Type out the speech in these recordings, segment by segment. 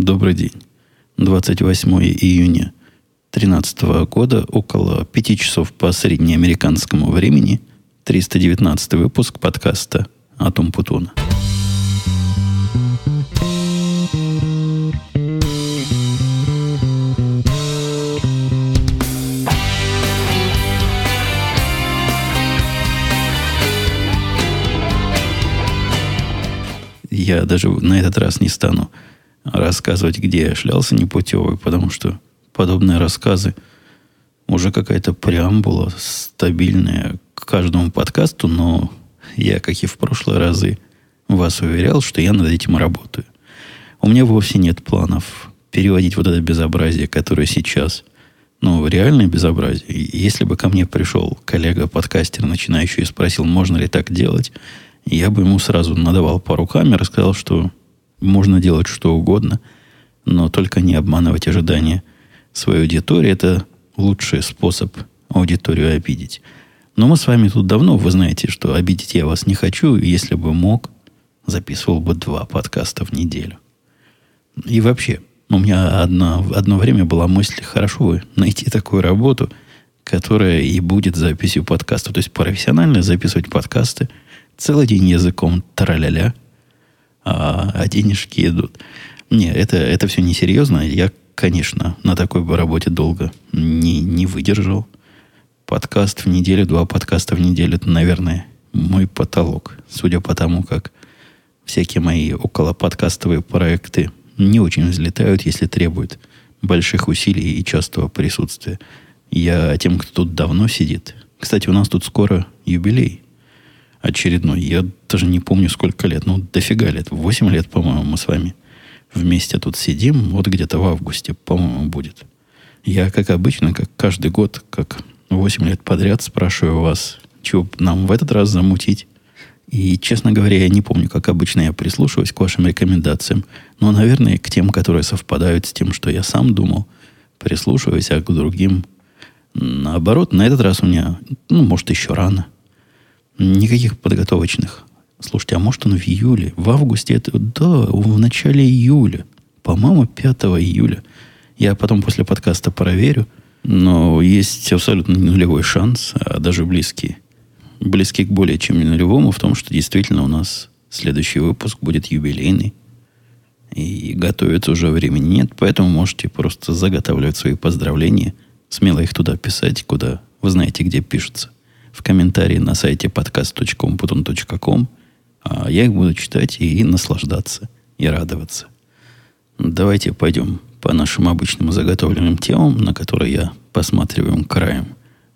Добрый день. 28 июня 2013 года, около 5 часов по среднеамериканскому времени, 319 выпуск подкаста «Атом Путуна». Я даже на этот раз не стану рассказывать, где я шлялся непутевый, потому что подобные рассказы уже какая-то преамбула стабильная к каждому подкасту, но я, как и в прошлые разы, вас уверял, что я над этим работаю. У меня вовсе нет планов переводить вот это безобразие, которое сейчас, ну, реальное безобразие. если бы ко мне пришел коллега-подкастер, начинающий, и спросил, можно ли так делать, я бы ему сразу надавал по рукам и рассказал, что можно делать что угодно, но только не обманывать ожидания своей аудитории. Это лучший способ аудиторию обидеть. Но мы с вами тут давно, вы знаете, что обидеть я вас не хочу. Если бы мог, записывал бы два подкаста в неделю. И вообще, у меня одно, одно время была мысль, хорошо бы найти такую работу, которая и будет записью подкаста. То есть профессионально записывать подкасты, целый день языком траля-ля – а, а денежки идут. Не, это, это все несерьезно. Я, конечно, на такой бы работе долго не, не выдержал. Подкаст в неделю, два подкаста в неделю, это, наверное, мой потолок. Судя по тому, как всякие мои около подкастовые проекты не очень взлетают, если требуют больших усилий и частого присутствия. Я тем, кто тут давно сидит. Кстати, у нас тут скоро юбилей очередной. Я даже не помню, сколько лет. Ну, дофига лет. Восемь лет, по-моему, мы с вами вместе тут сидим. Вот где-то в августе, по-моему, будет. Я, как обычно, как каждый год, как восемь лет подряд спрашиваю вас, чего нам в этот раз замутить. И, честно говоря, я не помню, как обычно я прислушиваюсь к вашим рекомендациям. Но, наверное, к тем, которые совпадают с тем, что я сам думал, прислушиваюсь, а к другим наоборот. На этот раз у меня, ну, может, еще рано – Никаких подготовочных. Слушайте, а может он в июле? В августе это... Да, в начале июля. По-моему, 5 июля. Я потом после подкаста проверю. Но есть абсолютно нулевой шанс, а даже близкий. Близкий к более чем нулевому в том, что действительно у нас следующий выпуск будет юбилейный. И готовиться уже времени нет, поэтому можете просто заготавливать свои поздравления. Смело их туда писать, куда вы знаете, где пишутся в комментарии на сайте podcast.com.com. А я их буду читать и наслаждаться, и радоваться. Давайте пойдем по нашим обычным заготовленным темам, на которые я посматриваю краем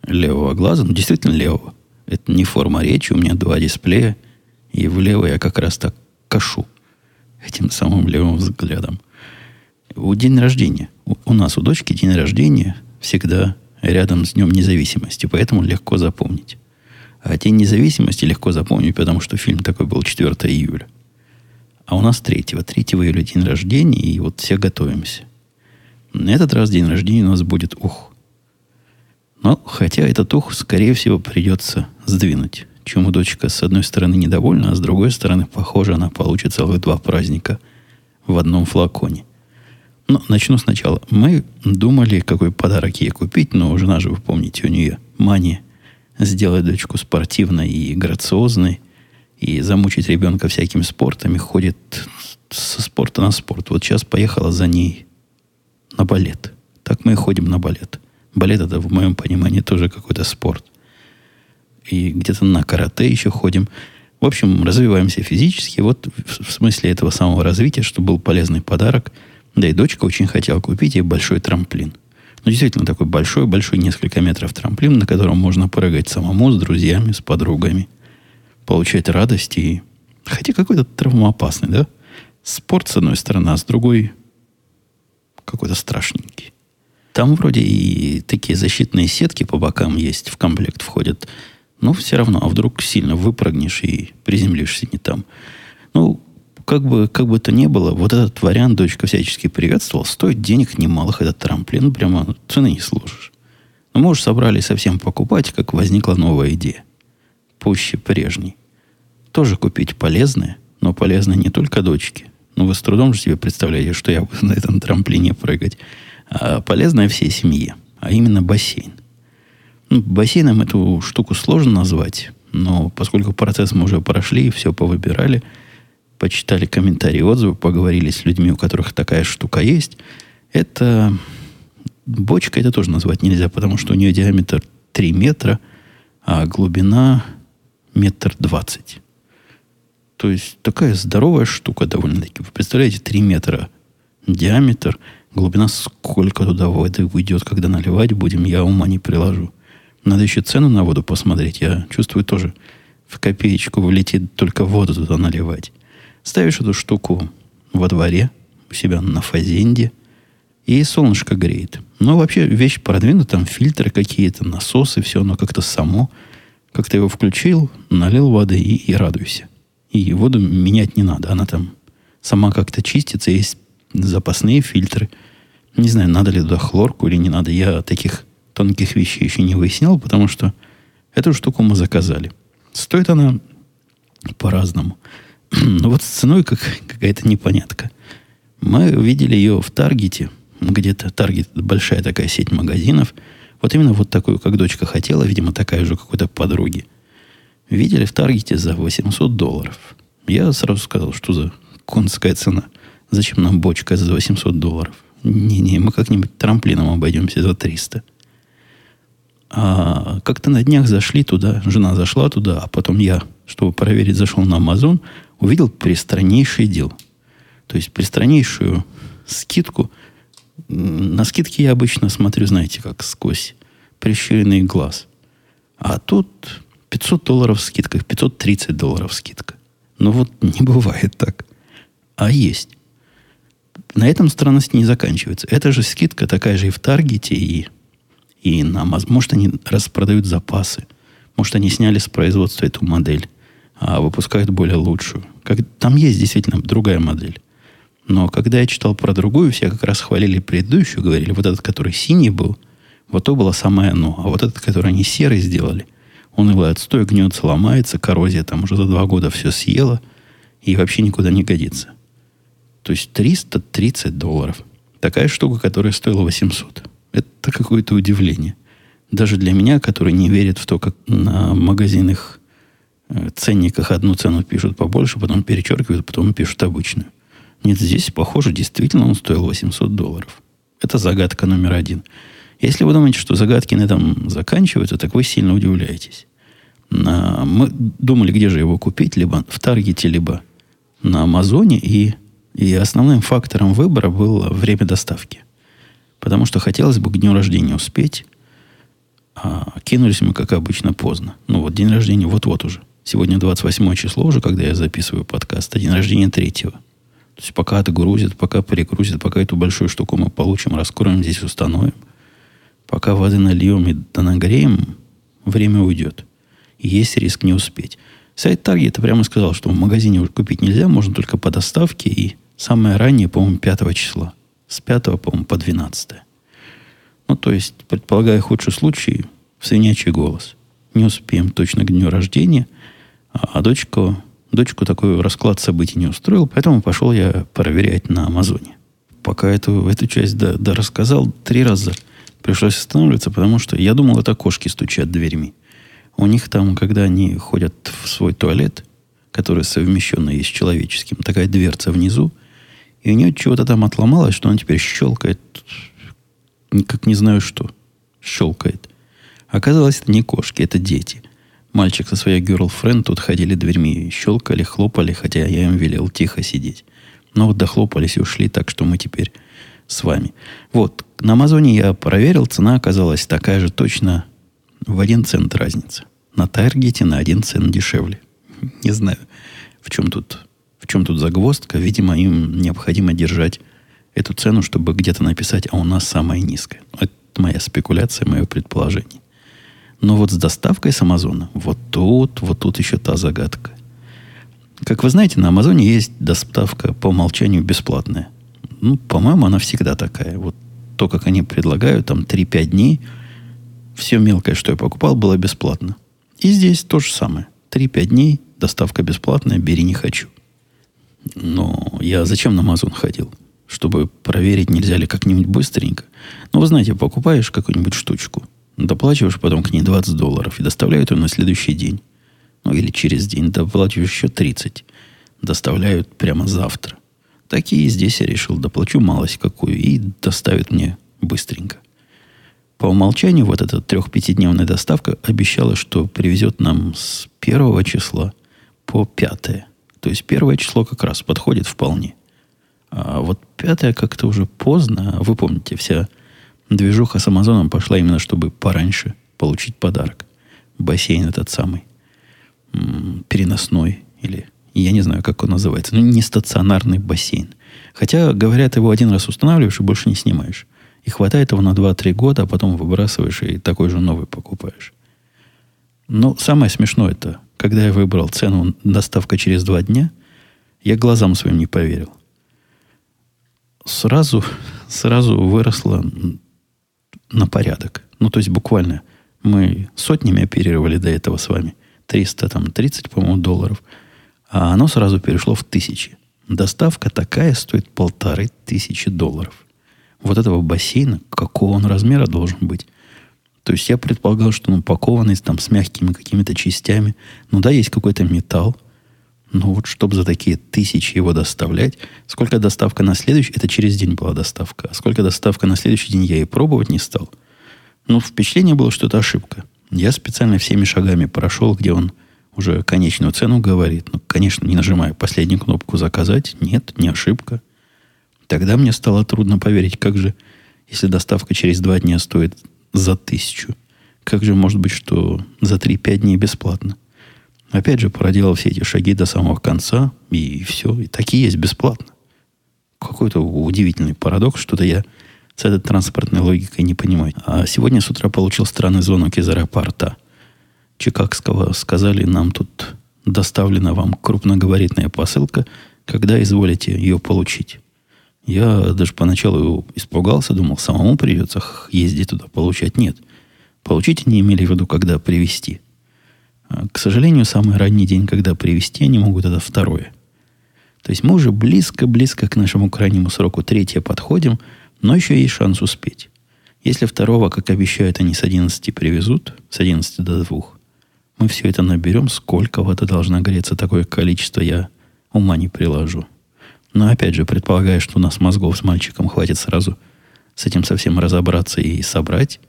левого глаза. Ну, действительно левого. Это не форма речи, у меня два дисплея, и влево я как раз так кашу этим самым левым взглядом. У день рождения. У, у нас, у дочки день рождения всегда рядом с Днем Независимости, поэтому легко запомнить. А День Независимости легко запомнить, потому что фильм такой был 4 июля. А у нас 3. 3 июля день рождения, и вот все готовимся. На этот раз день рождения у нас будет ух. Но, хотя этот ух, скорее всего, придется сдвинуть. Чему дочка, с одной стороны, недовольна, а с другой стороны, похоже, она получит целых два праздника в одном флаконе. Ну, начну сначала. Мы думали, какой подарок ей купить, но жена же, вы помните, у нее мания сделать дочку спортивной и грациозной, и замучить ребенка всякими спортами, ходит со спорта на спорт. Вот сейчас поехала за ней на балет. Так мы и ходим на балет. Балет это, в моем понимании, тоже какой-то спорт. И где-то на карате еще ходим. В общем, развиваемся физически. Вот в смысле этого самого развития, что был полезный подарок – да и дочка очень хотела купить ей большой трамплин. Ну, действительно, такой большой-большой, несколько метров трамплин, на котором можно прыгать самому, с друзьями, с подругами. Получать радость и... Хотя какой-то травмоопасный, да? Спорт, с одной стороны, а с другой какой-то страшненький. Там вроде и такие защитные сетки по бокам есть, в комплект входят. Но все равно, а вдруг сильно выпрыгнешь и приземлишься не там. Ну, как бы, как бы то ни было, вот этот вариант дочка всячески приветствовал. Стоит денег немалых этот трамплин, прямо цены не служишь. Но мы уж собрались совсем покупать, как возникла новая идея. Пуще прежней. Тоже купить полезное, но полезное не только дочке, Ну, вы с трудом же себе представляете, что я буду на этом трамплине прыгать. А полезная всей семье, а именно бассейн. Ну, бассейном эту штуку сложно назвать, но поскольку процесс мы уже прошли, все повыбирали, почитали комментарии, отзывы, поговорили с людьми, у которых такая штука есть, это бочка это тоже назвать нельзя, потому что у нее диаметр 3 метра, а глубина метр двадцать. То есть такая здоровая штука довольно-таки. Вы представляете, 3 метра диаметр, глубина сколько туда воды уйдет, когда наливать будем, я ума не приложу. Надо еще цену на воду посмотреть. Я чувствую тоже в копеечку влетит только воду туда наливать. Ставишь эту штуку во дворе, у себя на фазенде, и солнышко греет. Но вообще вещь продвинута, там фильтры какие-то, насосы, все, оно как-то само. Как то его включил, налил воды и, и радуйся. И воду менять не надо, она там сама как-то чистится, есть запасные фильтры. Не знаю, надо ли туда хлорку или не надо. Я таких тонких вещей еще не выяснял, потому что эту штуку мы заказали. Стоит она по-разному. Но вот с ценой как, какая-то непонятка. Мы видели ее в Таргете. Где-то Таргет большая такая сеть магазинов. Вот именно вот такую, как дочка хотела, видимо, такая же какой-то подруги. Видели в Таргете за 800 долларов. Я сразу сказал, что за конская цена. Зачем нам бочка за 800 долларов? Не-не, мы как-нибудь трамплином обойдемся за 300. А как-то на днях зашли туда, жена зашла туда, а потом я, чтобы проверить, зашел на Amazon, увидел пристраннейший дел. То есть пристраннейшую скидку. На скидки я обычно смотрю, знаете, как сквозь прищуренный глаз. А тут 500 долларов скидка, 530 долларов скидка. Ну вот не бывает так. А есть. На этом странность не заканчивается. Это же скидка такая же и в Таргете, и и на. Может, они распродают запасы. Может, они сняли с производства эту модель, а выпускают более лучшую. Как, там есть действительно другая модель. Но когда я читал про другую, все как раз хвалили предыдущую, говорили, вот этот, который синий был, вот то было самое оно. А вот этот, который они серый сделали, он его отстой гнется, ломается, коррозия там уже за два года все съела и вообще никуда не годится. То есть 330 долларов. Такая штука, которая стоила 800. Это какое-то удивление. Даже для меня, который не верит в то, как на магазинах ценниках одну цену пишут побольше, потом перечеркивают, потом пишут обычную. Нет, здесь, похоже, действительно он стоил 800 долларов. Это загадка номер один. Если вы думаете, что загадки на этом заканчиваются, так вы сильно удивляетесь. На, мы думали, где же его купить, либо в Таргете, либо на Амазоне, и, и основным фактором выбора было время доставки – Потому что хотелось бы к дню рождения успеть. А кинулись мы, как обычно, поздно. Ну вот, день рождения вот-вот уже. Сегодня 28 число уже, когда я записываю подкаст, а день рождения третьего. То есть пока это грузит, пока перегрузит, пока эту большую штуку мы получим, раскроем, здесь установим. Пока воды нальем и да нагреем, время уйдет. И есть риск не успеть. Сайт Target прямо сказал, что в магазине уже купить нельзя, можно только по доставке и самое раннее, по-моему, 5 числа. С 5, по-моему, по 12. Ну, то есть, предполагая худший случай, в свинячий голос. Не успеем точно к дню рождения, а дочку, дочку такой расклад событий не устроил, поэтому пошел я проверять на Амазоне. Пока эту, эту часть да, да рассказал, три раза пришлось останавливаться, потому что я думал, это кошки стучат дверьми. У них там, когда они ходят в свой туалет, который совмещенный с человеческим, такая дверца внизу – и у нее чего-то там отломалось, что она теперь щелкает. Как не знаю что. Щелкает. Оказалось, это не кошки, это дети. Мальчик со своей girlfriend тут ходили дверьми, щелкали, хлопали, хотя я им велел тихо сидеть. Но вот дохлопались и ушли, так что мы теперь с вами. Вот, на Амазоне я проверил, цена оказалась такая же точно в один цент разница. На Таргете на один цент дешевле. Не знаю, в чем тут в чем тут загвоздка? Видимо, им необходимо держать эту цену, чтобы где-то написать, а у нас самая низкая. Это моя спекуляция, мое предположение. Но вот с доставкой с Амазона, вот тут, вот тут еще та загадка. Как вы знаете, на Амазоне есть доставка по умолчанию бесплатная. Ну, по-моему, она всегда такая. Вот то, как они предлагают, там 3-5 дней, все мелкое, что я покупал, было бесплатно. И здесь то же самое. 3-5 дней, доставка бесплатная, бери не хочу. Но я зачем на Amazon ходил? Чтобы проверить, нельзя ли как-нибудь быстренько. Ну, вы знаете, покупаешь какую-нибудь штучку, доплачиваешь потом к ней 20 долларов и доставляют ее на следующий день. Ну, или через день доплачиваешь еще 30. Доставляют прямо завтра. Такие здесь я решил, доплачу малость какую и доставят мне быстренько. По умолчанию вот эта трех-пятидневная доставка обещала, что привезет нам с первого числа по пятое. То есть первое число как раз подходит вполне. А вот пятое как-то уже поздно. Вы помните, вся движуха с Амазоном пошла именно, чтобы пораньше получить подарок. Бассейн этот самый. М-м, переносной. Или я не знаю, как он называется. Ну, не стационарный бассейн. Хотя, говорят, его один раз устанавливаешь и больше не снимаешь. И хватает его на 2-3 года, а потом выбрасываешь и такой же новый покупаешь. Но самое смешное это, когда я выбрал цену доставка через 2 дня, я глазам своим не поверил. Сразу, сразу выросла на порядок. Ну, то есть буквально мы сотнями оперировали до этого с вами. 300, там, 30, по-моему, долларов. А оно сразу перешло в тысячи. Доставка такая стоит полторы тысячи долларов вот этого бассейна, какого он размера должен быть. То есть я предполагал, что он упакованный там с мягкими какими-то частями. Ну да, есть какой-то металл. Но вот чтобы за такие тысячи его доставлять, сколько доставка на следующий, это через день была доставка, а сколько доставка на следующий день я и пробовать не стал. Ну, впечатление было, что это ошибка. Я специально всеми шагами прошел, где он уже конечную цену говорит. Ну, конечно, не нажимая последнюю кнопку «Заказать». Нет, не ошибка. Тогда мне стало трудно поверить, как же, если доставка через два дня стоит за тысячу, как же может быть, что за 3-5 дней бесплатно? Опять же, проделал все эти шаги до самого конца, и все, и такие есть бесплатно. Какой-то удивительный парадокс, что-то я с этой транспортной логикой не понимаю. А сегодня с утра получил странный звонок из аэропорта Чикагского. Сказали, нам тут доставлена вам крупногабаритная посылка, когда изволите ее получить. Я даже поначалу испугался, думал, самому придется ездить туда, получать. Нет. Получить они имели в виду, когда привезти. К сожалению, самый ранний день, когда привезти, они могут, это второе. То есть мы уже близко-близко к нашему крайнему сроку третье подходим, но еще есть шанс успеть. Если второго, как обещают, они с 11 привезут, с 11 до 2, мы все это наберем, сколько вода должна греться, такое количество я ума не приложу. Но опять же, предполагая, что у нас мозгов с мальчиком хватит сразу с этим совсем разобраться и собрать,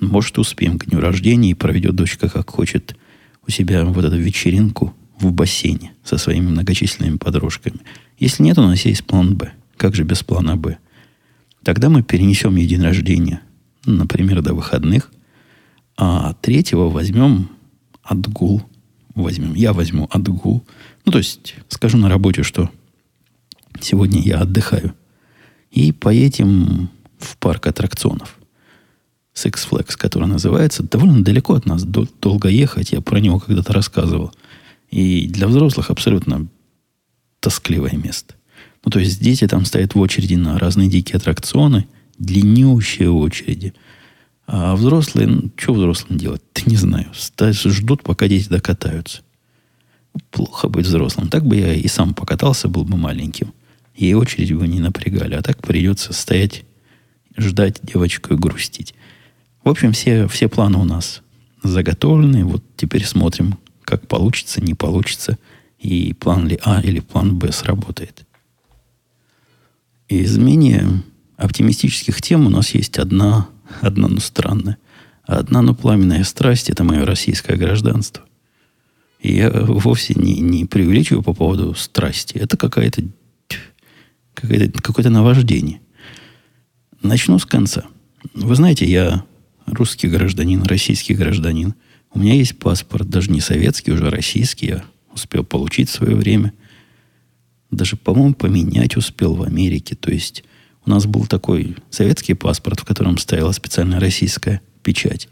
может, успеем к дню рождения и проведет дочка, как хочет, у себя вот эту вечеринку в бассейне со своими многочисленными подружками. Если нет, у нас есть план «Б». Как же без плана «Б»? Тогда мы перенесем день рождения, например, до выходных, а третьего возьмем отгул. Возьмем. Я возьму отгул. Ну, то есть, скажу на работе, что Сегодня я отдыхаю. И поедем в парк аттракционов. Six Flags, который называется. Довольно далеко от нас. Долго ехать. Я про него когда-то рассказывал. И для взрослых абсолютно тоскливое место. Ну, то есть дети там стоят в очереди на разные дикие аттракционы. Длиннющие очереди. А взрослые, ну, что взрослым делать? Ты не знаю. Ждут, пока дети докатаются. Плохо быть взрослым. Так бы я и сам покатался, был бы маленьким и очередь бы не напрягали. А так придется стоять, ждать девочку и грустить. В общем, все, все планы у нас заготовлены. Вот теперь смотрим, как получится, не получится. И план ли А или план Б сработает. Из менее оптимистических тем у нас есть одна, одна, ну, странная. Одна, ну, пламенная страсть – это мое российское гражданство. И я вовсе не, не преувеличиваю по поводу страсти. Это какая-то какое-то, какое-то наваждение. Начну с конца. Вы знаете, я русский гражданин, российский гражданин. У меня есть паспорт, даже не советский, уже российский. Я успел получить в свое время. Даже, по-моему, поменять успел в Америке. То есть у нас был такой советский паспорт, в котором стояла специальная российская печать.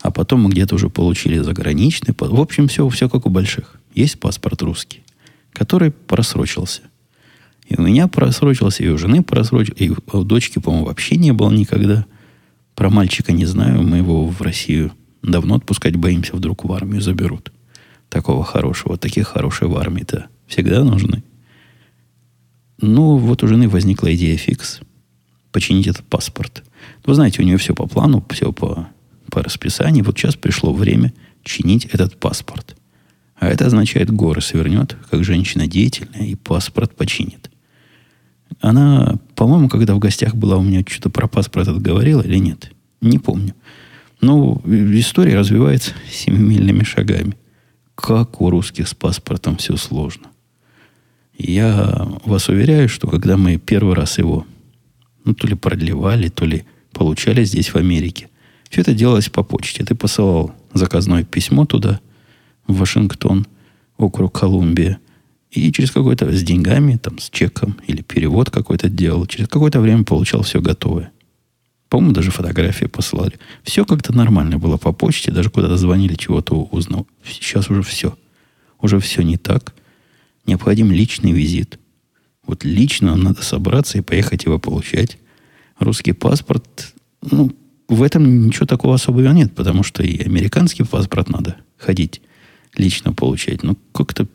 А потом мы где-то уже получили заграничный. В общем, все, все как у больших. Есть паспорт русский, который просрочился. И у меня просрочился, и у жены просрочился, и у дочки, по-моему, вообще не было никогда. Про мальчика не знаю, мы его в Россию давно отпускать боимся, вдруг в армию заберут. Такого хорошего, таких хороших в армии-то всегда нужны. Ну, вот у жены возникла идея фикс починить этот паспорт. Вы знаете, у нее все по плану, все по, по расписанию. Вот сейчас пришло время чинить этот паспорт. А это означает, горы свернет, как женщина деятельная, и паспорт починит. Она, по-моему, когда в гостях была, у меня что-то про паспорт говорила или нет? Не помню. Но история развивается семимильными шагами. Как у русских с паспортом все сложно. Я вас уверяю, что когда мы первый раз его ну, то ли продлевали, то ли получали здесь, в Америке, все это делалось по почте. Ты посылал заказное письмо туда, в Вашингтон, округ Колумбия, и через какое-то с деньгами, там, с чеком или перевод какой-то делал, через какое-то время получал все готовое. По-моему, даже фотографии посылали. Все как-то нормально было по почте, даже куда-то звонили, чего-то узнал. Сейчас уже все. Уже все не так. Необходим личный визит. Вот лично нам надо собраться и поехать его получать. Русский паспорт, ну, в этом ничего такого особого нет, потому что и американский паспорт надо ходить лично получать. Ну, как-то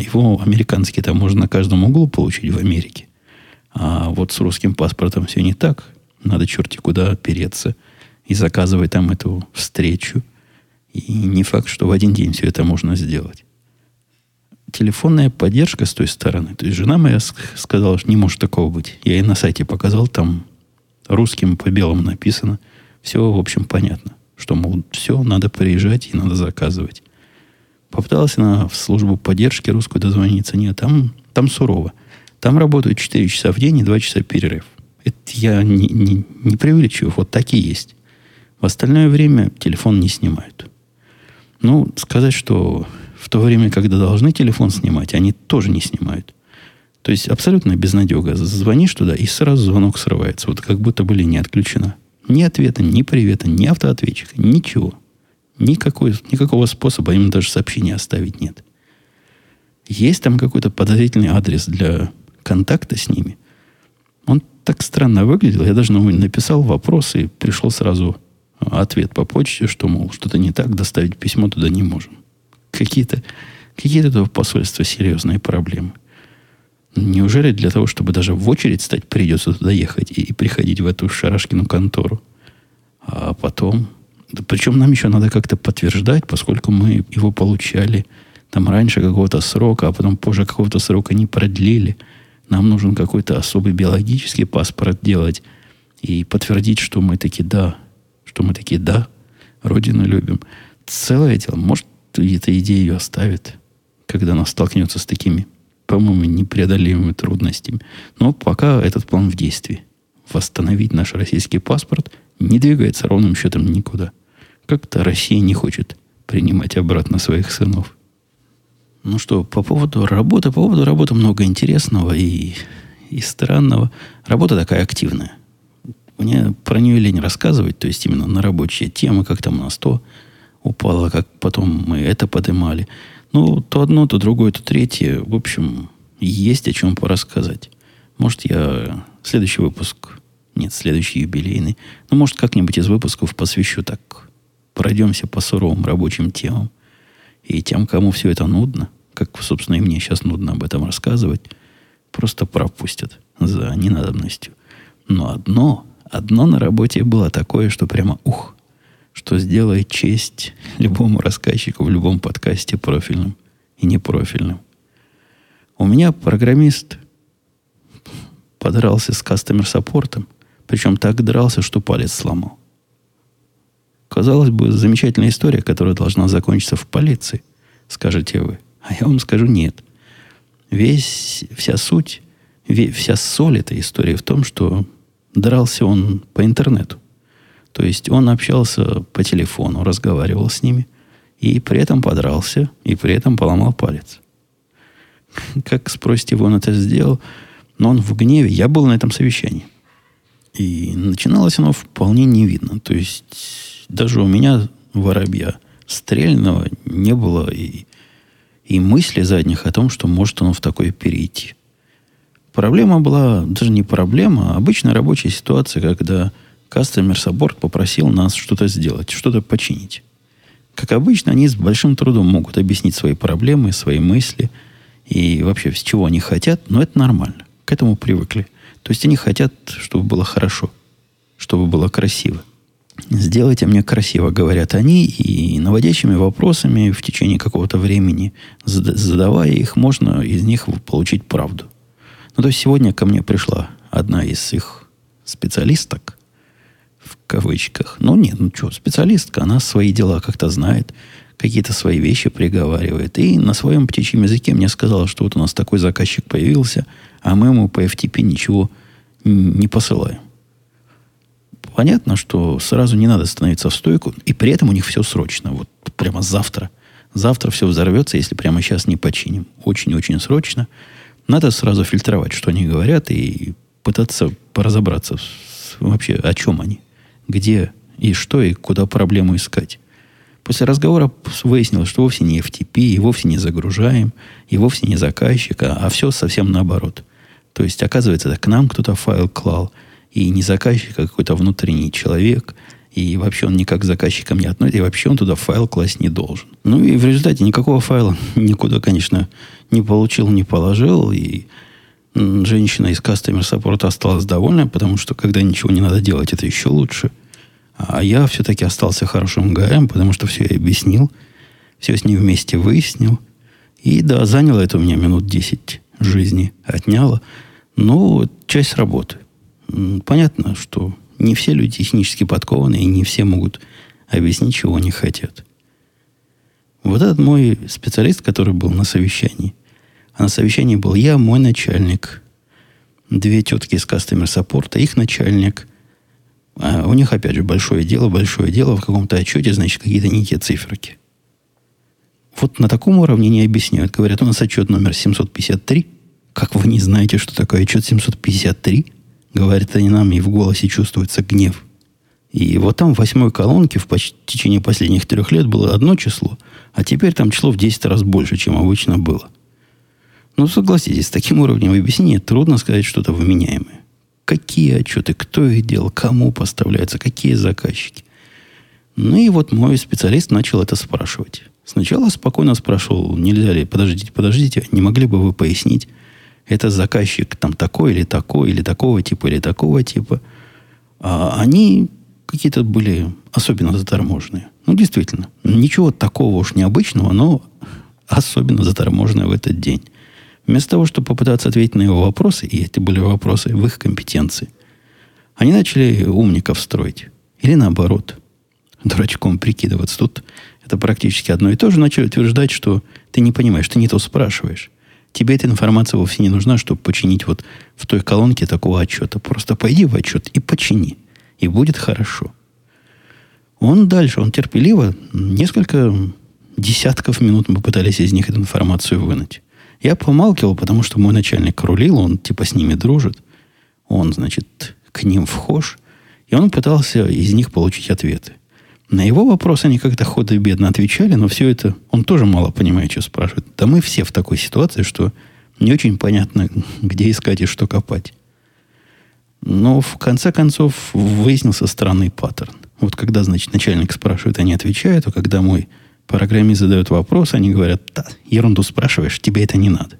его американский там можно на каждом углу получить в Америке. А вот с русским паспортом все не так. Надо черти куда опереться и заказывать там эту встречу. И не факт, что в один день все это можно сделать. Телефонная поддержка с той стороны. То есть жена моя сказала, что не может такого быть. Я ей на сайте показал, там русским по белому написано. Все, в общем, понятно. Что, мол, все, надо приезжать и надо заказывать. Попыталась она в службу поддержки русскую дозвониться. Нет, там, там сурово. Там работают 4 часа в день и 2 часа перерыв. Это я не, не, не преувеличиваю. Вот такие есть. В остальное время телефон не снимают. Ну, сказать, что в то время, когда должны телефон снимать, они тоже не снимают. То есть абсолютно безнадега. Звонишь туда, и сразу звонок срывается. Вот как будто были не отключена. Ни ответа, ни привета, ни автоответчика, ничего. Никакой, никакого способа им даже сообщение оставить нет. Есть там какой-то подозрительный адрес для контакта с ними. Он так странно выглядел. Я даже написал вопрос и пришел сразу ответ по почте, что, мол, что-то не так, доставить письмо туда не можем. Какие-то какие этого посольства серьезные проблемы. Неужели для того, чтобы даже в очередь стать, придется туда ехать и, и приходить в эту Шарашкину контору? А потом... Причем нам еще надо как-то подтверждать, поскольку мы его получали там раньше какого-то срока, а потом позже какого-то срока не продлили. Нам нужен какой-то особый биологический паспорт делать и подтвердить, что мы такие да, что мы такие да, Родину любим. Целое дело. Может, эта идея ее оставит, когда она столкнется с такими по-моему, непреодолимыми трудностями. Но пока этот план в действии. Восстановить наш российский паспорт не двигается ровным счетом никуда. Как-то Россия не хочет принимать обратно своих сынов. Ну что, по поводу работы, по поводу работы много интересного и, и странного. Работа такая активная. Мне про нее лень рассказывать, то есть именно на рабочие темы, как там у нас то упало, как потом мы это поднимали. Ну, то одно, то другое, то третье. В общем, есть о чем порассказать. Может, я следующий выпуск, нет, следующий юбилейный, ну, может, как-нибудь из выпусков посвящу так. Пройдемся по суровым рабочим темам. И тем, кому все это нудно, как, собственно, и мне сейчас нудно об этом рассказывать, просто пропустят за ненадобностью. Но одно, одно на работе было такое, что прямо ух – что сделает честь любому рассказчику в любом подкасте профильным и непрофильным. У меня программист подрался с кастомер-саппортом, причем так дрался, что палец сломал. Казалось бы, замечательная история, которая должна закончиться в полиции, скажете вы. А я вам скажу нет. Весь, вся суть, вся соль этой истории в том, что дрался он по интернету. То есть он общался по телефону, разговаривал с ними, и при этом подрался, и при этом поломал палец. Как, спросите, он это сделал? Но он в гневе. Я был на этом совещании. И начиналось оно вполне не видно. То есть даже у меня воробья стрельного не было и, и мысли задних о том, что может оно в такое перейти. Проблема была даже не проблема, а обычная рабочая ситуация, когда Customer Support попросил нас что-то сделать, что-то починить. Как обычно, они с большим трудом могут объяснить свои проблемы, свои мысли и вообще с чего они хотят, но это нормально. К этому привыкли. То есть они хотят, чтобы было хорошо, чтобы было красиво. Сделайте мне красиво, говорят они, и наводящими вопросами в течение какого-то времени, задавая их, можно из них получить правду. Ну, то есть сегодня ко мне пришла одна из их специалисток, в кавычках. Ну, нет, ну что, специалистка, она свои дела как-то знает, какие-то свои вещи приговаривает. И на своем птичьем языке мне сказала, что вот у нас такой заказчик появился, а мы ему по FTP ничего не посылаем. Понятно, что сразу не надо становиться в стойку, и при этом у них все срочно. Вот прямо завтра. Завтра все взорвется, если прямо сейчас не починим. Очень-очень срочно. Надо сразу фильтровать, что они говорят, и пытаться поразобраться с, вообще, о чем они, где и что, и куда проблему искать. После разговора выяснилось, что вовсе не FTP, и вовсе не загружаем, и вовсе не заказчик, а, а все совсем наоборот. То есть, оказывается, это к нам кто-то файл клал, и не заказчик, а какой-то внутренний человек, и вообще он никак к заказчикам не относится, и вообще он туда файл класть не должен. Ну и в результате никакого файла никуда, конечно, не получил, не положил, и женщина из Customer Support осталась довольна, потому что когда ничего не надо делать, это еще лучше – а я все-таки остался хорошим ГМ, потому что все я объяснил, все с ним вместе выяснил. И да, заняло это у меня минут 10 жизни, отняло. Но часть работы. Понятно, что не все люди технически подкованы, и не все могут объяснить, чего они хотят. Вот этот мой специалист, который был на совещании, а на совещании был я, мой начальник, две тетки из Customer Support, их начальник, а у них, опять же, большое дело, большое дело. В каком-то отчете, значит, какие-то некие циферки. Вот на таком уровне не объясняют. Говорят, у нас отчет номер 753. Как вы не знаете, что такое отчет 753? Говорят они нам, и в голосе чувствуется гнев. И вот там в восьмой колонке в почти в течение последних трех лет было одно число, а теперь там число в 10 раз больше, чем обычно было. Ну, согласитесь, с таким уровнем объяснения трудно сказать что-то вменяемое. Какие отчеты, кто их делал, кому поставляются, какие заказчики. Ну и вот мой специалист начал это спрашивать. Сначала спокойно спрашивал, нельзя ли, подождите, подождите, не могли бы вы пояснить, это заказчик там такой или такой, или такого типа, или такого типа. А они какие-то были особенно заторможенные. Ну, действительно, ничего такого уж необычного, но особенно заторможенное в этот день. Вместо того, чтобы попытаться ответить на его вопросы, и эти были вопросы в их компетенции, они начали умников строить. Или наоборот, дурачком прикидываться. Тут это практически одно и то же. Начали утверждать, что ты не понимаешь, ты не то спрашиваешь. Тебе эта информация вовсе не нужна, чтобы починить вот в той колонке такого отчета. Просто пойди в отчет и почини. И будет хорошо. Он дальше, он терпеливо, несколько десятков минут мы пытались из них эту информацию вынуть. Я помалкивал, потому что мой начальник рулил, он типа с ними дружит. Он, значит, к ним вхож. И он пытался из них получить ответы. На его вопросы они как-то ходо-бедно отвечали, но все это он тоже мало понимает, что спрашивает. Да мы все в такой ситуации, что не очень понятно, где искать и что копать. Но в конце концов выяснился странный паттерн. Вот когда, значит, начальник спрашивает, они отвечают, а когда мой Программист задает вопрос, они говорят, да, ерунду спрашиваешь, тебе это не надо.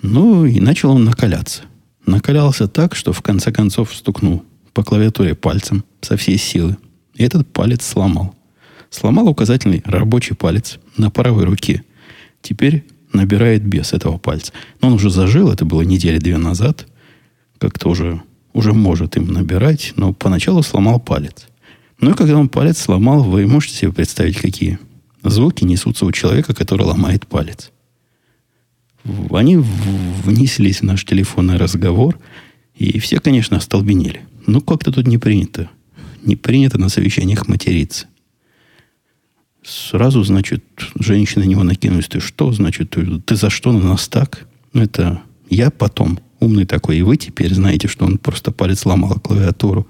Ну, и начал он накаляться. Накалялся так, что в конце концов стукнул по клавиатуре пальцем со всей силы. И этот палец сломал. Сломал указательный рабочий палец на правой руке. Теперь набирает без этого пальца. Но он уже зажил, это было недели две назад. Как-то уже, уже может им набирать, но поначалу сломал палец. Ну и когда он палец сломал, вы можете себе представить, какие звуки несутся у человека, который ломает палец. Они внеслись в наш телефонный разговор, и все, конечно, остолбенели. Ну, как-то тут не принято. Не принято на совещаниях материться. Сразу, значит, женщины на него накинулись. Ты что, значит, ты, ты за что на нас так? Ну, это я потом умный такой, и вы теперь знаете, что он просто палец ломал клавиатуру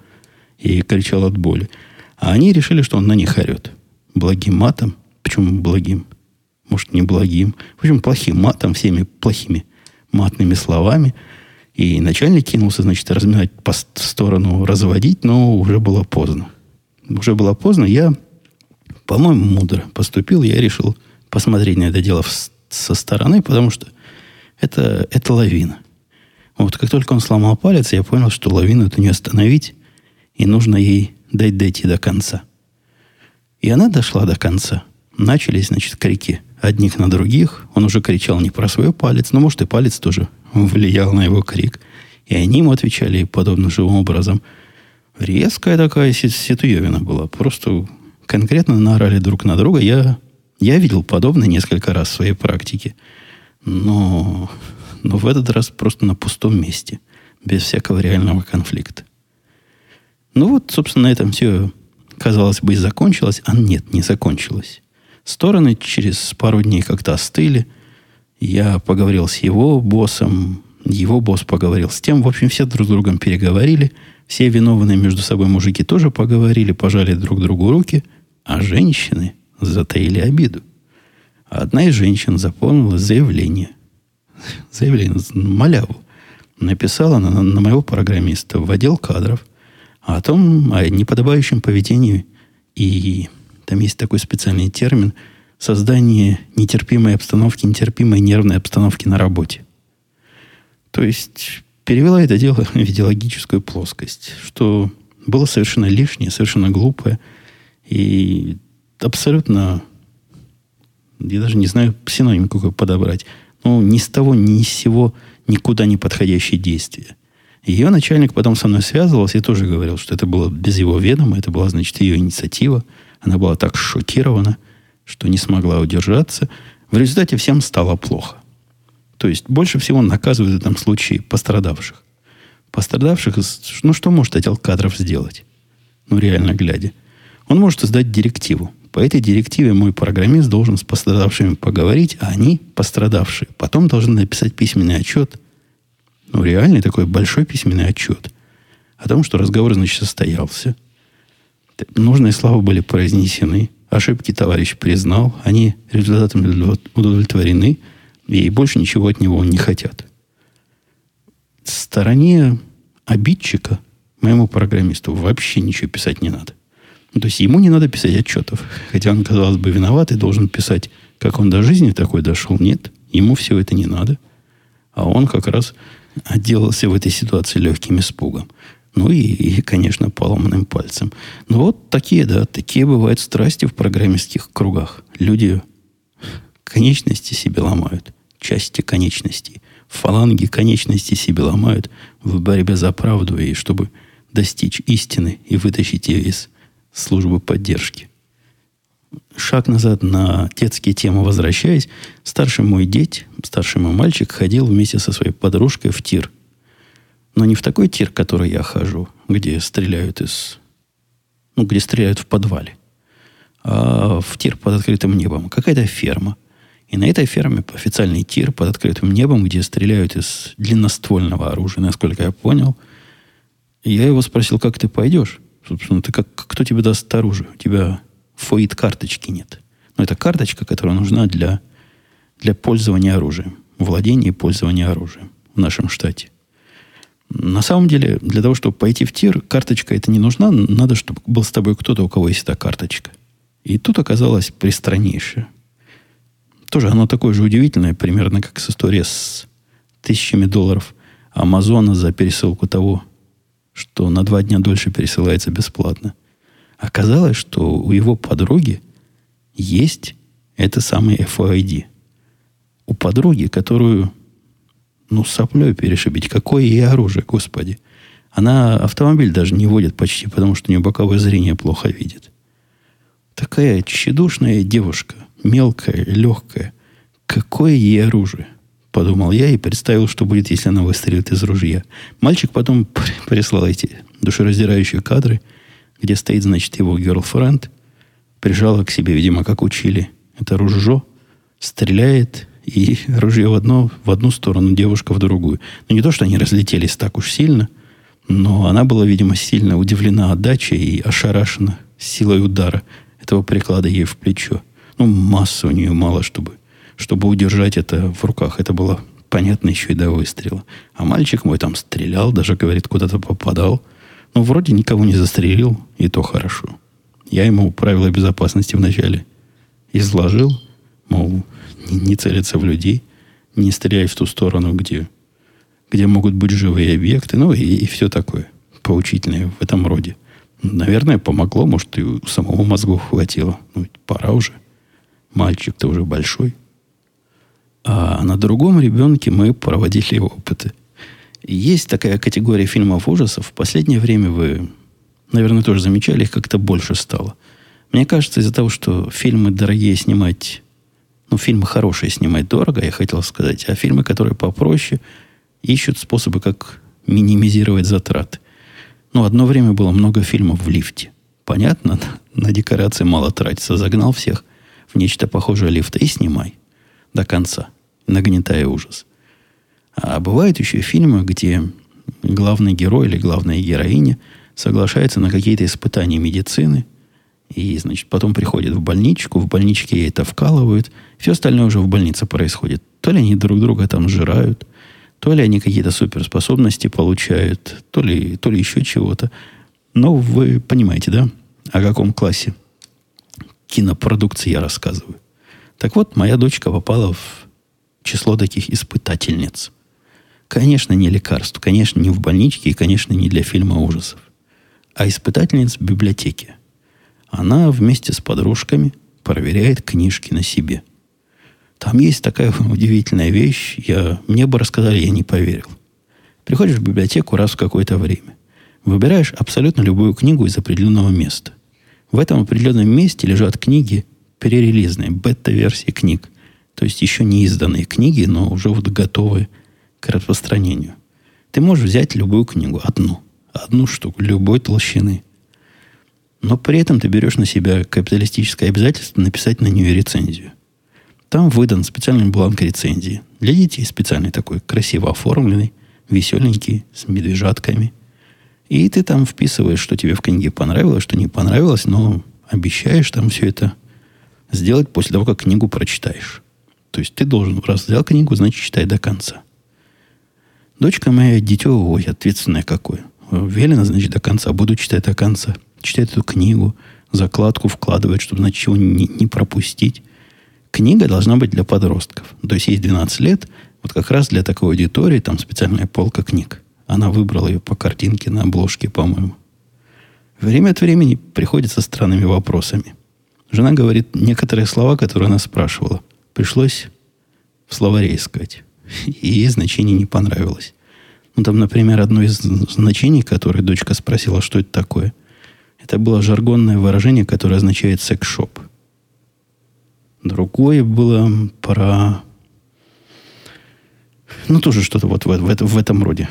и кричал от боли. А они решили, что он на них орет. Благим матом. Почему благим? Может, не благим. В общем, плохим матом, всеми плохими матными словами. И начальник кинулся, значит, разминать по сторону, разводить, но уже было поздно. Уже было поздно. Я, по-моему, мудро поступил. Я решил посмотреть на это дело со стороны, потому что это, это лавина. Вот как только он сломал палец, я понял, что лавину эту не остановить, и нужно ей дать дойти до конца. И она дошла до конца. Начались, значит, крики одних на других. Он уже кричал не про свой палец, но, может, и палец тоже влиял на его крик. И они ему отвечали подобным живым образом. Резкая такая ситуевина была. Просто конкретно наорали друг на друга. Я, я видел подобное несколько раз в своей практике. Но, но в этот раз просто на пустом месте. Без всякого реального конфликта. Ну вот, собственно, на этом все, казалось бы, и закончилось. А нет, не закончилось. Стороны через пару дней как-то остыли. Я поговорил с его боссом, его босс поговорил с тем. В общем, все друг с другом переговорили. Все виновные между собой мужики тоже поговорили, пожали друг другу руки. А женщины затаили обиду. Одна из женщин заполнила заявление. Заявление, маляву. Написала на, на моего программиста в отдел кадров о том, о неподобающем поведении. И там есть такой специальный термин создание нетерпимой обстановки, нетерпимой нервной обстановки на работе. То есть перевела это дело в идеологическую плоскость, что было совершенно лишнее, совершенно глупое и абсолютно, я даже не знаю синоним какой подобрать, ну, ни с того, ни с сего никуда не подходящее действие. Ее начальник потом со мной связывался и тоже говорил, что это было без его ведома, это была, значит, ее инициатива. Она была так шокирована, что не смогла удержаться. В результате всем стало плохо. То есть больше всего наказывают в этом случае пострадавших. Пострадавших, ну что может отдел кадров сделать? Ну реально глядя. Он может издать директиву. По этой директиве мой программист должен с пострадавшими поговорить, а они, пострадавшие, потом должны написать письменный отчет. Ну, реальный такой большой письменный отчет о том, что разговор, значит, состоялся. Нужные слова были произнесены. Ошибки товарищ признал. Они результатами удовлетворены. И больше ничего от него не хотят. Стороне обидчика, моему программисту, вообще ничего писать не надо. То есть ему не надо писать отчетов. Хотя он, казалось бы, виноват и должен писать, как он до жизни такой дошел. Нет, ему все это не надо. А он как раз отделался в этой ситуации легким испугом. Ну и, и, конечно, поломанным пальцем. Ну вот такие, да, такие бывают страсти в программистских кругах. Люди конечности себе ломают части конечностей. Фаланги конечности себе ломают в борьбе за правду и чтобы достичь истины и вытащить ее из службы поддержки. Шаг назад на детские темы возвращаясь, старший мой деть, старший мой мальчик ходил вместе со своей подружкой в тир. Но не в такой тир, который я хожу, где стреляют из... Ну, где стреляют в подвале. А в тир под открытым небом. Какая-то ферма – и на этой ферме официальный тир под открытым небом, где стреляют из длинноствольного оружия, насколько я понял. Я его спросил, как ты пойдешь? Собственно, ты как, кто тебе даст оружие? У тебя фоит карточки нет. Но это карточка, которая нужна для, для пользования оружием. Владения и пользования оружием в нашем штате. На самом деле, для того, чтобы пойти в тир, карточка это не нужна. Надо, чтобы был с тобой кто-то, у кого есть эта карточка. И тут оказалось пристраннейшее. Тоже оно такое же удивительное, примерно как с историей с тысячами долларов Амазона за пересылку того, что на два дня дольше пересылается бесплатно. Оказалось, что у его подруги есть это самый FOID. У подруги, которую, ну, соплей перешибить. Какое ей оружие, господи. Она автомобиль даже не водит почти, потому что у нее боковое зрение плохо видит. Такая тщедушная девушка – мелкая, легкая. Какое ей оружие? Подумал я и представил, что будет, если она выстрелит из ружья. Мальчик потом прислал эти душераздирающие кадры, где стоит, значит, его girlfriend, прижала к себе, видимо, как учили. Это ружье, стреляет, и ружье в, одно, в одну сторону, девушка в другую. Ну, не то, что они разлетелись так уж сильно, но она была, видимо, сильно удивлена отдачей и ошарашена силой удара этого приклада ей в плечо. Ну, массы у нее мало, чтобы, чтобы удержать это в руках. Это было понятно еще и до выстрела. А мальчик мой там стрелял, даже, говорит, куда-то попадал. Ну, вроде никого не застрелил, и то хорошо. Я ему правила безопасности вначале изложил, мол, не, не целиться в людей, не стрелять в ту сторону, где, где могут быть живые объекты, ну и, и все такое поучительное в этом роде. Наверное, помогло, может, и у самого мозгов хватило. Ну, пора уже. Мальчик-то уже большой. А на другом ребенке мы проводили опыты. Есть такая категория фильмов ужасов. В последнее время вы, наверное, тоже замечали, их как-то больше стало. Мне кажется, из-за того, что фильмы дорогие снимать, ну, фильмы хорошие снимать дорого, я хотел сказать, а фильмы, которые попроще, ищут способы, как минимизировать затраты. Ну, одно время было много фильмов в лифте. Понятно, на декорации мало тратится. Загнал всех в нечто похожее лифта и снимай до конца, нагнетая ужас. А бывают еще фильмы, где главный герой или главная героиня соглашается на какие-то испытания медицины, и, значит, потом приходит в больничку, в больничке ей это вкалывают, все остальное уже в больнице происходит. То ли они друг друга там жирают, то ли они какие-то суперспособности получают, то ли, то ли еще чего-то. Но вы понимаете, да, о каком классе кинопродукции я рассказываю. Так вот, моя дочка попала в число таких испытательниц. Конечно, не лекарств, конечно, не в больничке и, конечно, не для фильма ужасов, а испытательниц в библиотеке. Она вместе с подружками проверяет книжки на себе. Там есть такая удивительная вещь. Я, мне бы рассказали, я не поверил. Приходишь в библиотеку раз в какое-то время. Выбираешь абсолютно любую книгу из определенного места. В этом определенном месте лежат книги перерелизные, бета-версии книг. То есть еще не изданные книги, но уже вот готовые к распространению. Ты можешь взять любую книгу, одну, одну штуку, любой толщины. Но при этом ты берешь на себя капиталистическое обязательство написать на нее рецензию. Там выдан специальный бланк рецензии. Для детей специальный такой, красиво оформленный, веселенький, с медвежатками. И ты там вписываешь, что тебе в книге понравилось, что не понравилось, но обещаешь там все это сделать после того, как книгу прочитаешь. То есть ты должен, раз взял книгу, значит, читай до конца. Дочка моя, дитё, ой, ответственное какое. Велено, значит, до конца. Буду читать до конца. Читать эту книгу, закладку вкладывать, чтобы, значит, чего не, не пропустить. Книга должна быть для подростков. То есть есть 12 лет, вот как раз для такой аудитории там специальная полка книг. Она выбрала ее по картинке на обложке, по-моему. Время от времени приходит со странными вопросами. Жена говорит некоторые слова, которые она спрашивала. Пришлось в словаре искать. И ей значение не понравилось. Ну, там, например, одно из значений, которое дочка спросила, что это такое, это было жаргонное выражение, которое означает секс-шоп. Другое было про... Ну, тоже что-то вот в, в, в этом роде.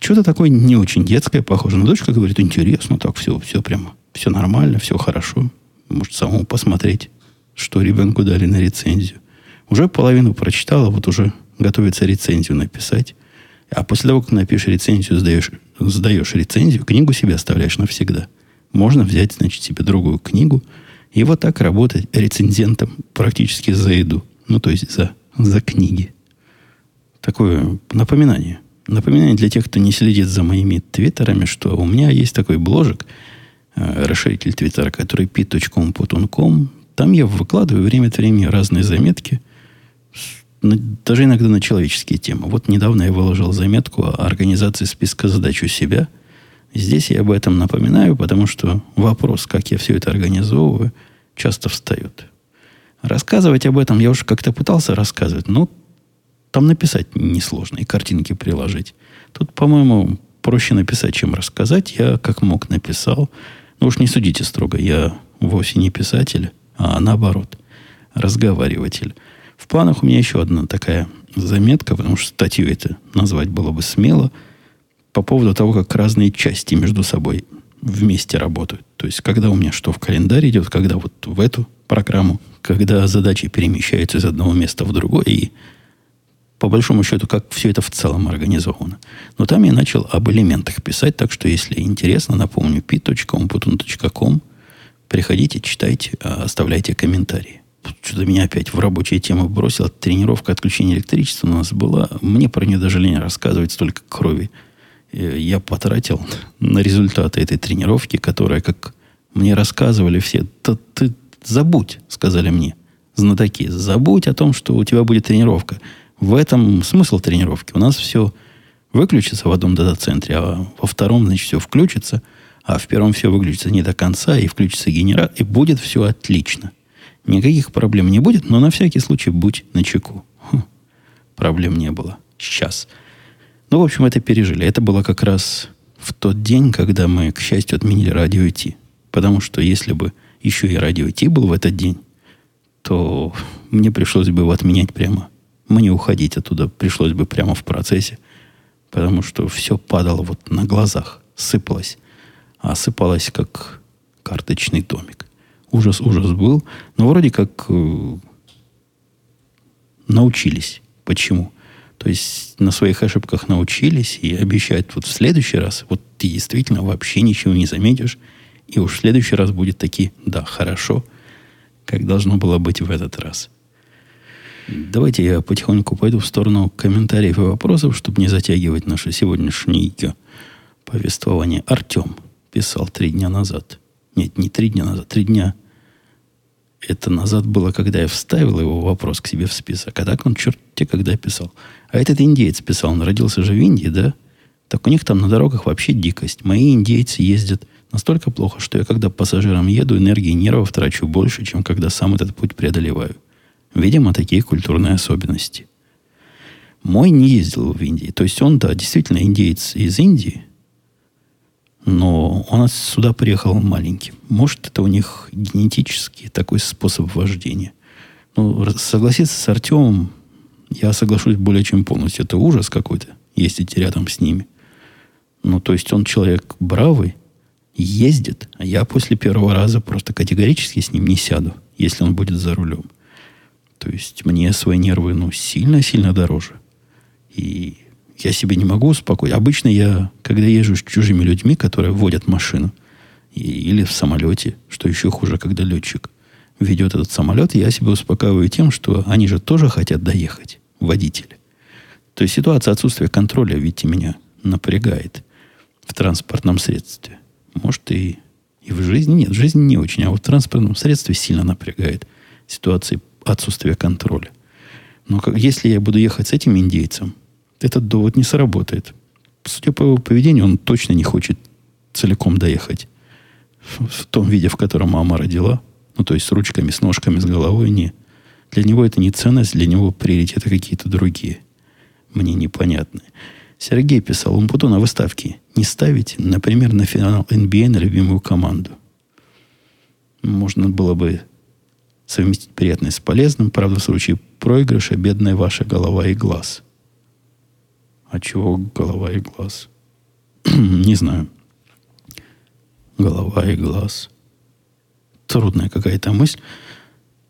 Что-то такое не очень детское, похоже. Но дочка говорит, интересно, так все, все прямо, все нормально, все хорошо. Может, самому посмотреть, что ребенку дали на рецензию. Уже половину прочитала, вот уже готовится рецензию написать. А после того, как напишешь рецензию, сдаешь, сдаешь рецензию, книгу себе оставляешь навсегда. Можно взять, значит, себе другую книгу – и вот так работать рецензентом практически за еду. Ну, то есть за, за книги. Такое напоминание. Напоминание для тех, кто не следит за моими твиттерами, что у меня есть такой бложек, э, расширитель твиттера, который pit.com.com. Там я выкладываю время от времени разные заметки, даже иногда на человеческие темы. Вот недавно я выложил заметку о организации списка задач у себя – Здесь я об этом напоминаю, потому что вопрос, как я все это организовываю, часто встает. Рассказывать об этом я уже как-то пытался рассказывать, но там написать несложно и картинки приложить. Тут, по-моему, проще написать, чем рассказать. Я как мог написал. Ну уж не судите строго, я вовсе не писатель, а наоборот, разговариватель. В планах у меня еще одна такая заметка, потому что статью это назвать было бы смело – по поводу того, как разные части между собой вместе работают. То есть, когда у меня что в календарь идет, когда вот в эту программу, когда задачи перемещаются из одного места в другое, и по большому счету, как все это в целом организовано. Но там я начал об элементах писать, так что, если интересно, напомню, p.com.com, приходите, читайте, а, оставляйте комментарии. Что-то меня опять в рабочие темы бросило. Тренировка отключения электричества у нас была. Мне про нее даже лень рассказывать, столько крови я потратил на результаты этой тренировки, которая, как мне рассказывали все, ты забудь, сказали мне, знатоки, забудь о том, что у тебя будет тренировка. В этом смысл тренировки. У нас все выключится в одном дата-центре, а во втором, значит, все включится, а в первом все выключится не до конца, и включится генератор, и будет все отлично. Никаких проблем не будет, но на всякий случай будь начеку. Хм, проблем не было. Сейчас. Ну, в общем, это пережили. Это было как раз в тот день, когда мы, к счастью, отменили радио Ти. Потому что если бы еще и радио Ти был в этот день, то мне пришлось бы его отменять прямо. Мне уходить оттуда пришлось бы прямо в процессе. Потому что все падало вот на глазах, сыпалось. А сыпалось как карточный домик. Ужас, ужас был. Но вроде как э, научились. Почему? То есть на своих ошибках научились и обещают вот в следующий раз, вот ты действительно вообще ничего не заметишь, и уж в следующий раз будет таки, да, хорошо, как должно было быть в этот раз. Давайте я потихоньку пойду в сторону комментариев и вопросов, чтобы не затягивать наше сегодняшнее повествование. Артем писал три дня назад. Нет, не три дня назад, три дня это назад было, когда я вставил его вопрос к себе в список. А так он, черт те, когда писал. А этот индеец писал, он родился же в Индии, да? Так у них там на дорогах вообще дикость. Мои индейцы ездят настолько плохо, что я, когда пассажирам еду, энергии и нервов трачу больше, чем когда сам этот путь преодолеваю. Видимо, такие культурные особенности. Мой не ездил в Индии. То есть он, да, действительно индеец из Индии, но он сюда приехал маленьким. Может, это у них генетический такой способ вождения. Ну, согласиться с Артемом, я соглашусь более чем полностью. Это ужас какой-то, ездить рядом с ними. Ну, то есть он человек бравый, ездит, а я после первого раза просто категорически с ним не сяду, если он будет за рулем. То есть мне свои нервы, ну, сильно-сильно дороже. И я себе не могу успокоить. Обычно я, когда езжу с чужими людьми, которые водят машину, и, или в самолете, что еще хуже, когда летчик ведет этот самолет, я себя успокаиваю тем, что они же тоже хотят доехать, водители. То есть ситуация отсутствия контроля, видите, меня напрягает в транспортном средстве. Может, и, и в жизни. Нет, в жизни не очень, а вот в транспортном средстве сильно напрягает ситуация отсутствия контроля. Но как, если я буду ехать с этим индейцем, этот довод не сработает. Судя по его поведению, он точно не хочет целиком доехать в том виде, в котором мама родила. Ну, то есть с ручками, с ножками, с головой. Не. Для него это не ценность, для него приоритеты какие-то другие. Мне непонятные. Сергей писал, Умпуту на выставке не ставить, например, на финал NBA на любимую команду. Можно было бы совместить приятное с полезным. Правда, в случае проигрыша бедная ваша голова и глаз. А чего голова и глаз? Не знаю. Голова и глаз. Трудная какая-то мысль.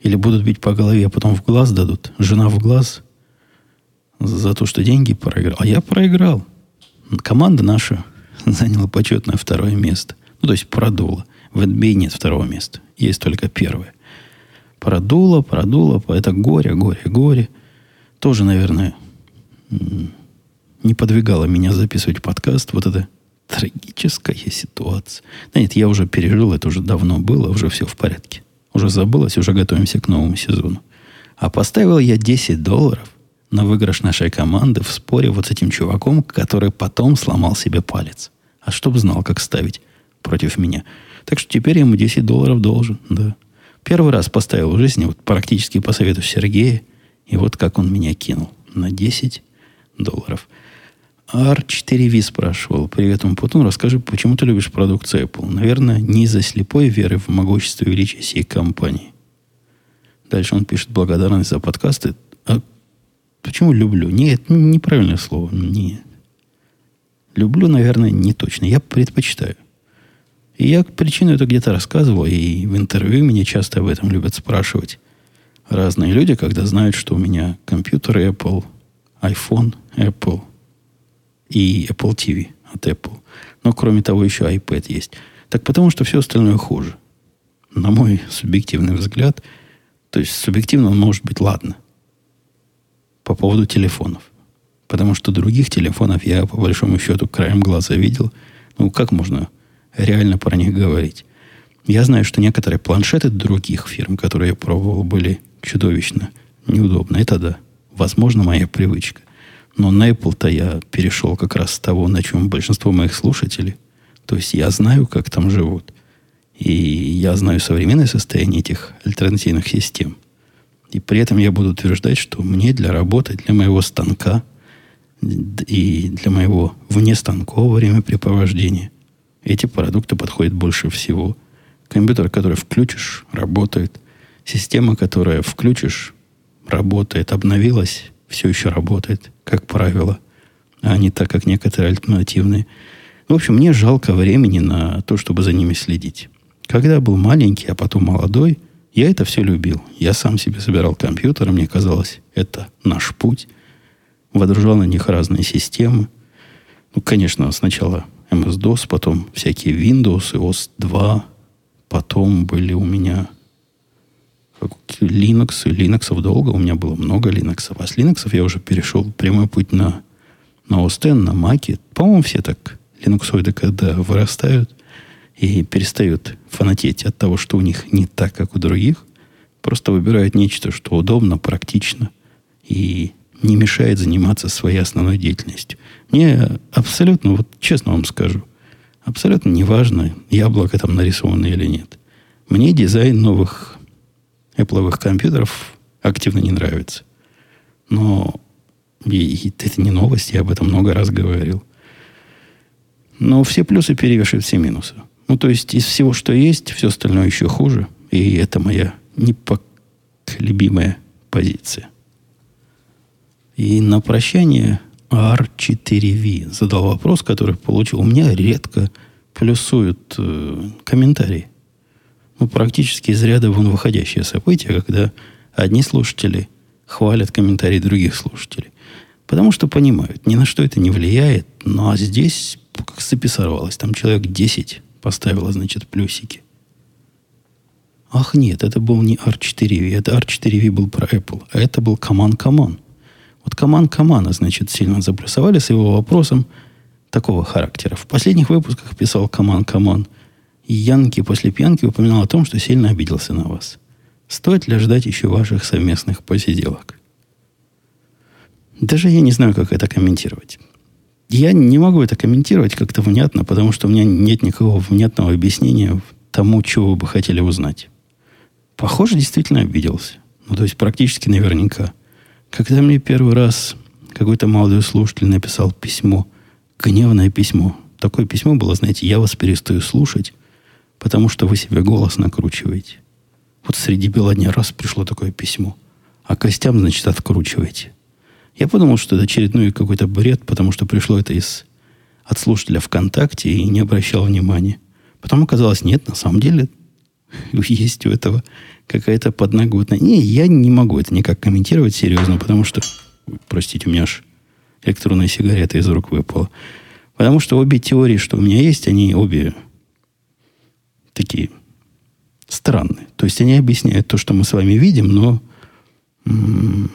Или будут бить по голове, а потом в глаз дадут. Жена в глаз за то, что деньги проиграл. А я проиграл. Команда наша заняла почетное второе место. Ну, то есть продула. В NBA нет второго места. Есть только первое. Продуло, продуло. Это горе, горе, горе. Тоже, наверное, не подвигала меня записывать подкаст. Вот это трагическая ситуация. Да нет, я уже пережил, это уже давно было, уже все в порядке. Уже забылось, уже готовимся к новому сезону. А поставил я 10 долларов на выигрыш нашей команды в споре вот с этим чуваком, который потом сломал себе палец. А чтоб знал, как ставить против меня. Так что теперь ему 10 долларов должен, да. Первый раз поставил в жизни, вот практически по совету Сергея, и вот как он меня кинул на 10 долларов. R4V спрашивал. Привет, Умпутун. Расскажи, почему ты любишь продукцию Apple? Наверное, не из-за слепой веры в могущество и величие всей компании. Дальше он пишет благодарность за подкасты. А почему люблю? Нет, неправильное слово. Нет. Люблю, наверное, не точно. Я предпочитаю. И я причину это где-то рассказывал, и в интервью меня часто об этом любят спрашивать разные люди, когда знают, что у меня компьютер Apple, iPhone Apple – и Apple TV от Apple. Но кроме того еще iPad есть. Так потому что все остальное хуже. На мой субъективный взгляд. То есть субъективно он может быть ладно. По поводу телефонов. Потому что других телефонов я по большому счету краем глаза видел. Ну, как можно реально про них говорить? Я знаю, что некоторые планшеты других фирм, которые я пробовал, были чудовищно неудобны. Это да. Возможно, моя привычка. Но на Apple-то я перешел как раз с того, на чем большинство моих слушателей. То есть я знаю, как там живут. И я знаю современное состояние этих альтернативных систем. И при этом я буду утверждать, что мне для работы, для моего станка и для моего внестанкового времяпрепровождения эти продукты подходят больше всего. Компьютер, который включишь, работает. Система, которая включишь, работает, обновилась, все еще работает, как правило, а не так, как некоторые альтернативные. В общем, мне жалко времени на то, чтобы за ними следить. Когда был маленький, а потом молодой, я это все любил. Я сам себе собирал компьютер, мне казалось, это наш путь. Водружал на них разные системы. Ну, конечно, сначала MS-DOS, потом всякие Windows, OS 2. Потом были у меня Linux. Linux долго. У меня было много Linux. А с Linux я уже перешел прямой путь на, на OS на Mac. По-моему, все так линуксоиды, когда вырастают и перестают фанатеть от того, что у них не так, как у других, просто выбирают нечто, что удобно, практично и не мешает заниматься своей основной деятельностью. Мне абсолютно, вот честно вам скажу, абсолютно неважно, яблоко там нарисовано или нет. Мне дизайн новых Apple компьютеров активно не нравится. Но и, и это не новость, я об этом много раз говорил. Но все плюсы перевешивают все минусы. Ну, то есть из всего, что есть, все остальное еще хуже. И это моя непоколебимая позиция. И на прощание R4V задал вопрос, который получил. У меня редко плюсуют э, комментарии. Ну, практически из ряда вон выходящее событие, когда одни слушатели хвалят комментарии других слушателей. Потому что понимают, ни на что это не влияет. Ну, а здесь как цепи сорвалось. Там человек 10 поставила, значит, плюсики. Ах, нет, это был не R4V. Это R4V был про Apple. А это был Command Command. Вот Command Command, значит, сильно заплюсовали с его вопросом такого характера. В последних выпусках писал Command Command. Янки после пьянки упоминал о том, что сильно обиделся на вас. Стоит ли ждать еще ваших совместных посиделок? Даже я не знаю, как это комментировать. Я не могу это комментировать как-то внятно, потому что у меня нет никакого внятного объяснения тому, чего вы бы хотели узнать. Похоже, действительно обиделся. Ну, то есть практически наверняка. Когда мне первый раз какой-то молодой слушатель написал письмо, гневное письмо, такое письмо было, знаете, я вас перестаю слушать, потому что вы себе голос накручиваете. Вот среди бела дня раз пришло такое письмо. А костям, значит, откручиваете. Я подумал, что это очередной какой-то бред, потому что пришло это из от слушателя ВКонтакте и не обращал внимания. Потом оказалось, нет, на самом деле есть у этого какая-то подноготная. Не, я не могу это никак комментировать серьезно, потому что, простите, у меня аж электронная сигарета из рук выпала. Потому что обе теории, что у меня есть, они обе такие странные. То есть они объясняют то, что мы с вами видим, но м-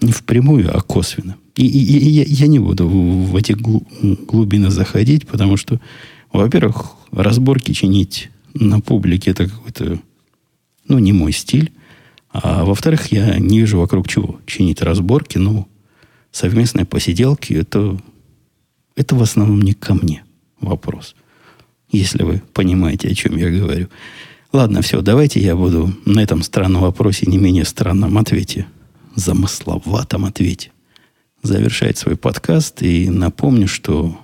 не впрямую, а косвенно. И, и, и я, я не буду в, в эти глубины заходить, потому что, во-первых, разборки чинить на публике это какой-то, ну, не мой стиль. А во-вторых, я не вижу вокруг чего чинить разборки. Ну, совместные посиделки, это, это в основном не ко мне вопрос. Если вы понимаете, о чем я говорю. Ладно, все, давайте я буду на этом странном вопросе, не менее странном ответе замысловатом ответе завершать свой подкаст. И напомню, что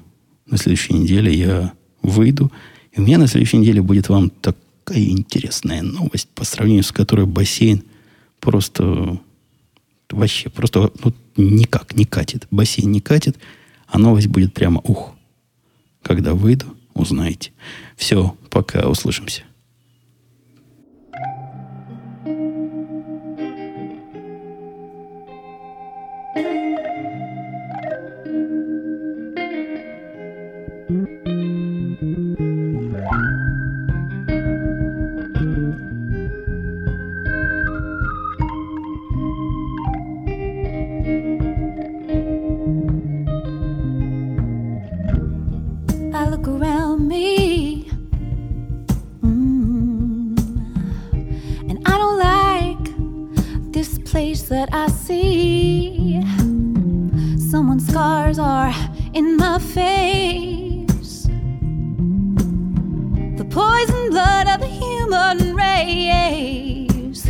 на следующей неделе я выйду. И у меня на следующей неделе будет вам такая интересная новость, по сравнению с которой бассейн просто вообще просто ну, никак не катит. Бассейн не катит, а новость будет прямо ух. Когда выйду, узнаете. Все, пока, услышимся. brown scars are in my face. The poison blood of the human race.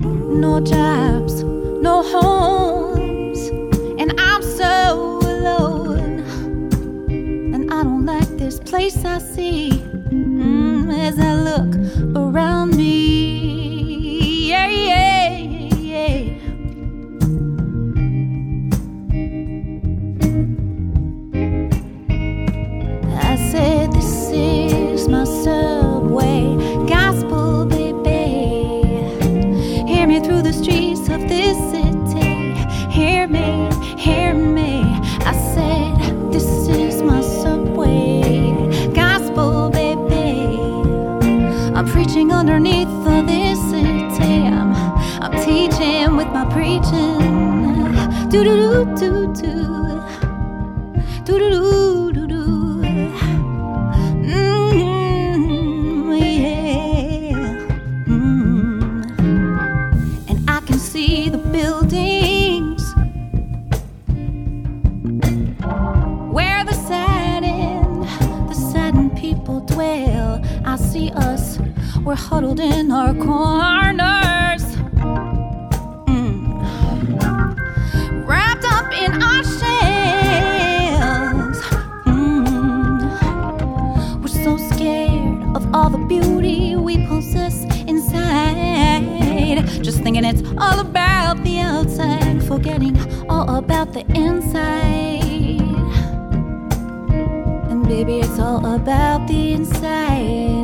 No jobs, no homes, and I'm so alone. And I don't like this place I see mm, as I look around me. do do all about the outside, forgetting all about the inside. And baby, it's all about the inside.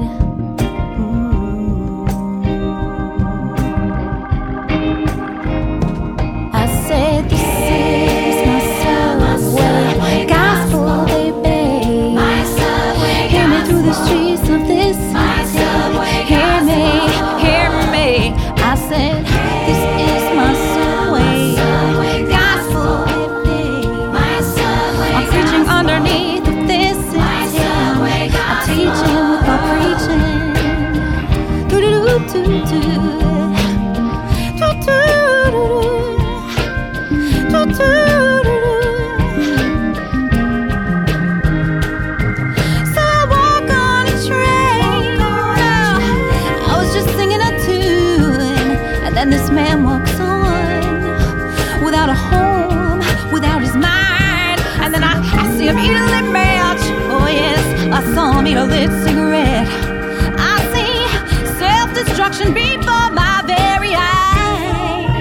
destruction before my very eyes.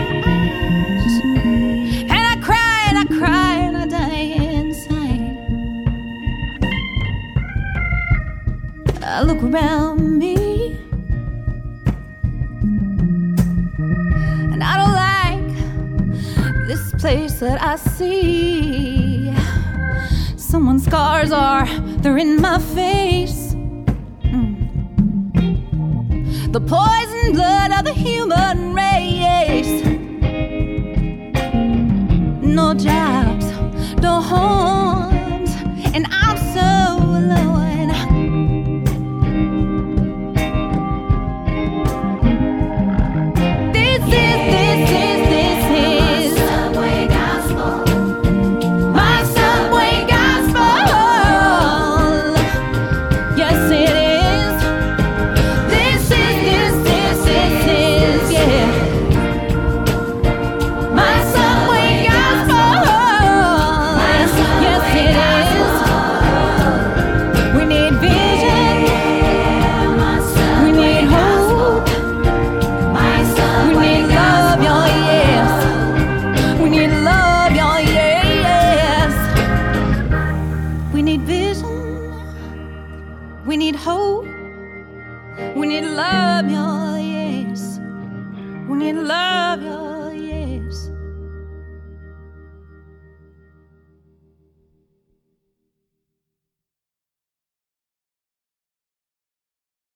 And I cry and I cry and I die inside. I look around me. And I don't like this place that I see. Someone's scars are, they're in my face. the poison blood of the human race. No jobs, no home.